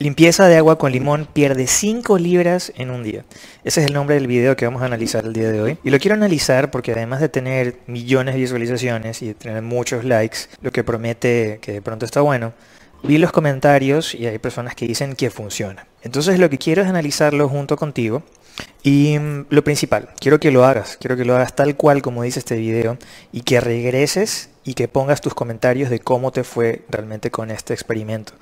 Limpieza de agua con limón pierde 5 libras en un día. Ese es el nombre del video que vamos a analizar el día de hoy. Y lo quiero analizar porque además de tener millones de visualizaciones y de tener muchos likes, lo que promete que de pronto está bueno, vi los comentarios y hay personas que dicen que funciona. Entonces lo que quiero es analizarlo junto contigo y mm, lo principal, quiero que lo hagas, quiero que lo hagas tal cual como dice este video y que regreses y que pongas tus comentarios de cómo te fue realmente con este experimento.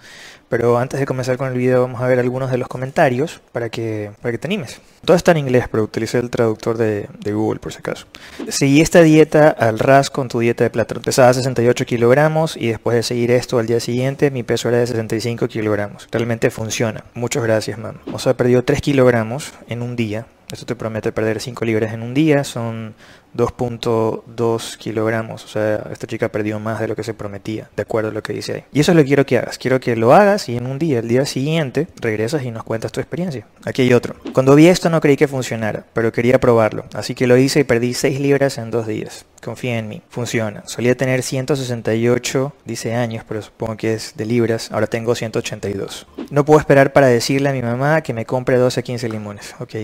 Pero antes de comenzar con el video vamos a ver algunos de los comentarios para que, para que te animes. Todo está en inglés, pero utilicé el traductor de, Google por si acaso. Seguí esta dieta al ras con tu dieta de plátano. Pesaba 68 kilogramos y después de seguir esto al día siguiente mi peso era de 65 kilogramos. Realmente funciona. Muchas gracias, mam. O sea, perdió 3 kilogramos en un día esto te promete perder 5 libras en un día, son 2.2 kilogramos. O sea, esta chica perdió más de lo que se prometía, de acuerdo a lo que dice ahí. Y eso es lo que quiero que hagas. Quiero que lo hagas y en un día, el día siguiente, regresas y nos cuentas tu experiencia. Aquí hay otro. Cuando vi esto no creí que funcionara, pero quería probarlo. Así que lo hice y perdí 6 libras en 2 días. Confía en mí. Funciona. Solía tener 168, dice años, pero supongo que es de libras. Ahora tengo 182. No puedo esperar para decirle a mi mamá que me compre 12 a 15 limones. Ok.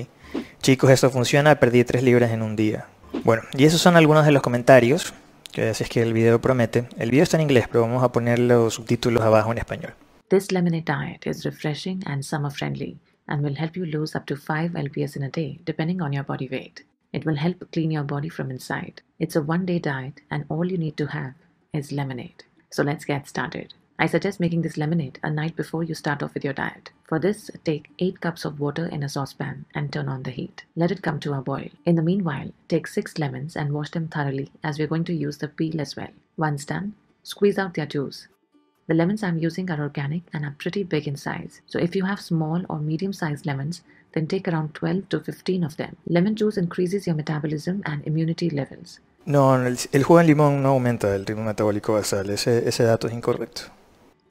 Chicos, esto funciona, perdí 3 libras en un día. Bueno, y esos son algunos de los comentarios, que así es que el video promete. El video está en inglés, pero vamos a poner los subtítulos abajo en español. This lemonade diet is refreshing and summer friendly and will help you lose up to 5 lbs in a day depending on your body weight. It will help clean your body from inside. It's a one day diet and all you need to have is lemonade. So let's get started. I suggest making this lemonade a night before you start off with your diet. For this, take 8 cups of water in a saucepan and turn on the heat. Let it come to a boil. In the meanwhile, take 6 lemons and wash them thoroughly as we're going to use the peel as well. Once done, squeeze out their juice. The lemons I'm using are organic and are pretty big in size. So if you have small or medium sized lemons, then take around 12 to 15 of them. Lemon juice increases your metabolism and immunity levels. No, el, el jugo de limón no aumenta el ritmo metabólico basal. Ese, ese dato es incorrecto.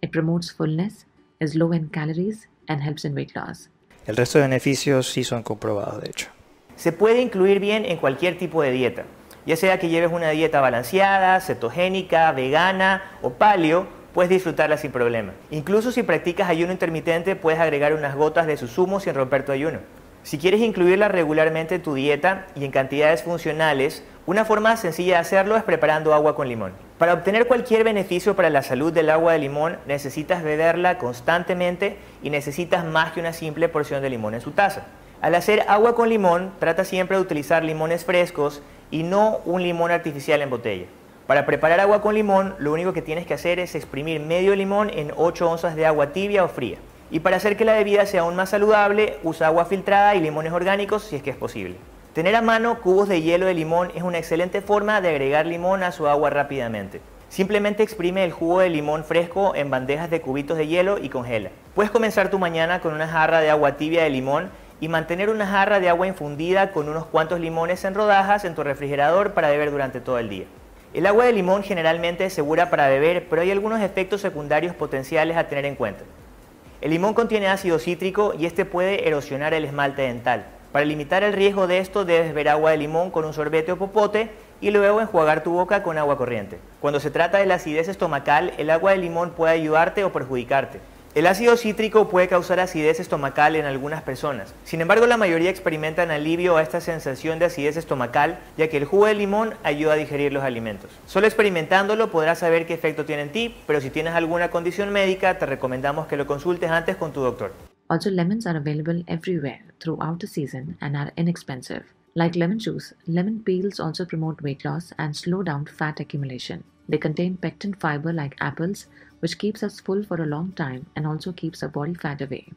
It promotes fullness, is low in calories, and helps in weight loss. El resto de beneficios sí son comprobados, de hecho. Se puede incluir bien en cualquier tipo de dieta, ya sea que lleves una dieta balanceada, cetogénica, vegana o paleo, puedes disfrutarla sin problema. Incluso si practicas ayuno intermitente, puedes agregar unas gotas de su zumo sin romper tu ayuno. Si quieres incluirla regularmente en tu dieta y en cantidades funcionales, una forma sencilla de hacerlo es preparando agua con limón. Para obtener cualquier beneficio para la salud del agua de limón, necesitas beberla constantemente y necesitas más que una simple porción de limón en su taza. Al hacer agua con limón, trata siempre de utilizar limones frescos y no un limón artificial en botella. Para preparar agua con limón, lo único que tienes que hacer es exprimir medio limón en 8 onzas de agua tibia o fría. Y para hacer que la bebida sea aún más saludable, usa agua filtrada y limones orgánicos si es que es posible. Tener a mano cubos de hielo de limón es una excelente forma de agregar limón a su agua rápidamente. Simplemente exprime el jugo de limón fresco en bandejas de cubitos de hielo y congela. Puedes comenzar tu mañana con una jarra de agua tibia de limón y mantener una jarra de agua infundida con unos cuantos limones en rodajas en tu refrigerador para beber durante todo el día. El agua de limón generalmente es segura para beber, pero hay algunos efectos secundarios potenciales a tener en cuenta. El limón contiene ácido cítrico y este puede erosionar el esmalte dental. Para limitar el riesgo de esto debes beber agua de limón con un sorbete o popote y luego enjuagar tu boca con agua corriente. Cuando se trata de la acidez estomacal, el agua de limón puede ayudarte o perjudicarte. El ácido cítrico puede causar acidez estomacal en algunas personas. Sin embargo, la mayoría experimentan alivio a esta sensación de acidez estomacal, ya que el jugo de limón ayuda a digerir los alimentos. Solo experimentándolo podrás saber qué efecto tiene en ti, pero si tienes alguna condición médica, te recomendamos que lo consultes antes con tu doctor. Also, lemons are available everywhere throughout the season and are inexpensive. Like lemon juice, lemon peels also promote weight loss and slow down fat accumulation. They contain pectin fiber like apples, which keeps us full for a long time and also keeps our body fat away.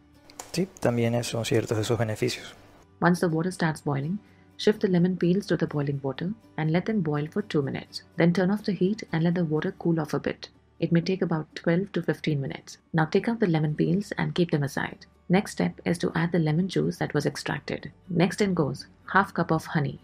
Sí, también son ciertos de sus beneficios. Once the water starts boiling, shift the lemon peels to the boiling water and let them boil for 2 minutes. Then turn off the heat and let the water cool off a bit. It may take about 12 to 15 minutes. Now take out the lemon peels and keep them aside. Next step is to add the lemon juice that was extracted. Next in goes half cup of honey.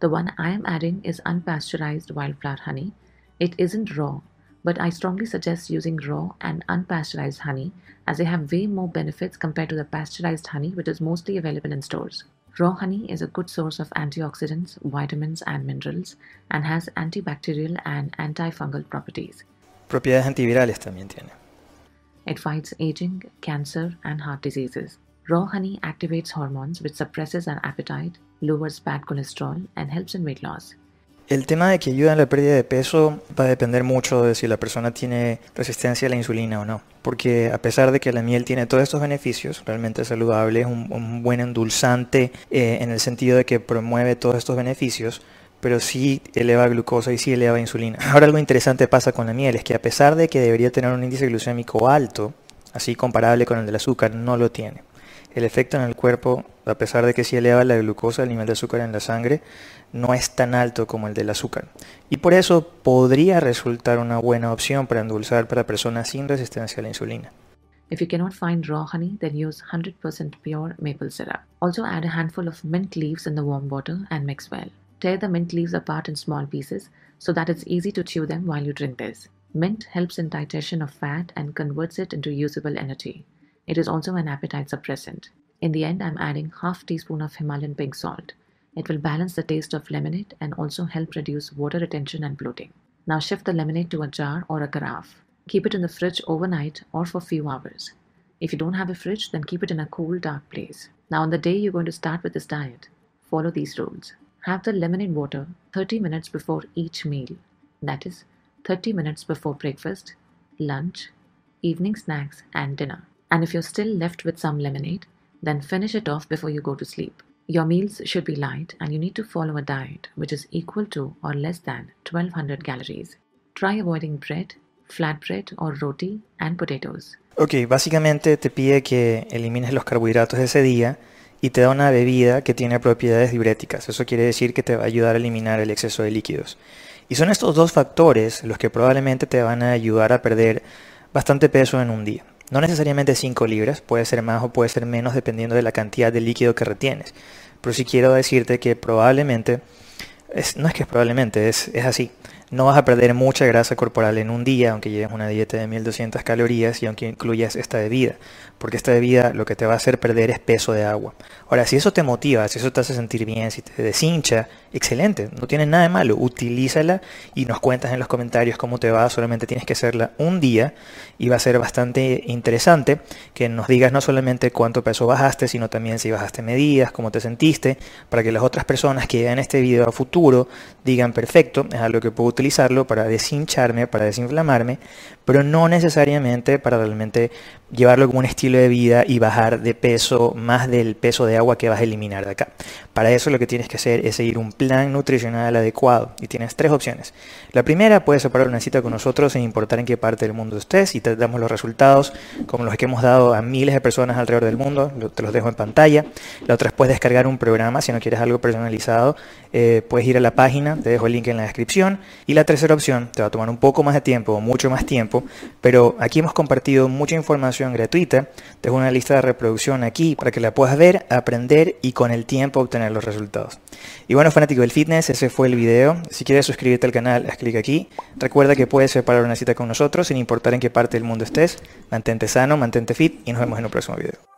The one I am adding is unpasteurized wildflower honey. It isn't raw but I strongly suggest using raw and unpasteurized honey as they have way more benefits compared to the pasteurized honey which is mostly available in stores. Raw honey is a good source of antioxidants, vitamins, and minerals and has antibacterial and antifungal properties. Propiedades antivirales también tiene. It fights aging, cancer, and heart diseases. Raw honey activates hormones which suppresses our appetite, lowers bad cholesterol, and helps in weight loss. El tema de que ayuda en la pérdida de peso va a depender mucho de si la persona tiene resistencia a la insulina o no. Porque a pesar de que la miel tiene todos estos beneficios, realmente es saludable, es un, buen endulzante eh, en el sentido de que promueve todos estos beneficios, pero sí eleva glucosa y sí eleva insulina. Ahora algo interesante pasa con la miel, es que a pesar de que debería tener un índice glucémico alto, así comparable con el del azúcar, no lo tiene. El efecto en el cuerpo, a pesar de que sí eleva la glucosa, el nivel de azúcar en la sangre, no es tan alto como el del azúcar. Y por eso podría resultar una buena opción para endulzar para personas sin resistencia a la insulina. If you cannot find raw honey, then use 100% pure maple syrup. Also add a handful of mint leaves in the warm water and mix well. Tear the mint leaves apart in small pieces so that it's easy to chew them while you drink this. Mint helps in digestion of fat and converts it into usable energy. It is also an appetite suppressant. In the end, I'm adding half teaspoon of Himalayan pink salt. It will balance the taste of lemonade and also help reduce water retention and bloating. Now shift the lemonade to a jar or a carafe. Keep it in the fridge overnight or for few hours. If you don't have a fridge, then keep it in a cool, dark place. Now, on the day you're going to start with this diet, follow these rules. Have the lemonade water 30 minutes before each meal. That is, 30 minutes before breakfast, lunch, evening snacks, and dinner. And if you're still left with some lemonade, then finish it off before you go to sleep. Your meals should be light and you need to follow a diet which is equal to or less than 1200 calories. Try avoiding bread, flatbread or roti and potatoes. Ok, básicamente te pide que elimines los carbohidratos de ese día y te da una bebida que tiene propiedades diuréticas. Eso quiere decir que te va a ayudar a eliminar el exceso de líquidos. Y son estos dos factores los que probablemente te van a ayudar a perder bastante peso en un día. No necesariamente 5 libras, puede ser más o puede ser menos dependiendo de la cantidad de líquido que retienes. Pero sí quiero decirte que probablemente, no es que probablemente, es, es así. No vas a perder mucha grasa corporal en un día, aunque lleves una dieta de 1200 calorías y aunque incluyas esta bebida, porque esta bebida lo que te va a hacer perder es peso de agua. Ahora, si eso te motiva, si eso te hace sentir bien, si te deshincha, excelente, no tiene nada de malo, utilízala y nos cuentas en los comentarios cómo te va, solamente tienes que hacerla un día y va a ser bastante interesante que nos digas no solamente cuánto peso bajaste, sino también si bajaste medidas, cómo te sentiste, para que las otras personas que vean este video a futuro digan perfecto, es algo que puedo utilizarlo para deshincharme, para desinflamarme, pero no necesariamente para realmente llevarlo como un estilo de vida y bajar de peso más del peso de agua que vas a eliminar de acá. Para eso lo que tienes que hacer es seguir un plan nutricional adecuado y tienes tres opciones. La primera, puedes separar una cita con nosotros sin importar en qué parte del mundo estés y te damos los resultados como los que hemos dado a miles de personas alrededor del mundo, te los dejo en pantalla. La otra es puedes descargar un programa si no quieres algo personalizado, eh, puedes ir a la página, te dejo el link en la descripción. Y la tercera opción, te va a tomar un poco más de tiempo mucho más tiempo, pero aquí hemos compartido mucha información gratuita, dejo una lista de reproducción aquí para que la puedas ver, aprender y con el tiempo obtener los resultados. Y bueno, fanático del fitness, ese fue el video. Si quieres suscribirte al canal, haz clic aquí. Recuerda que puedes separar una cita con nosotros sin importar en qué parte del mundo estés. Mantente sano, mantente fit y nos vemos en un próximo video.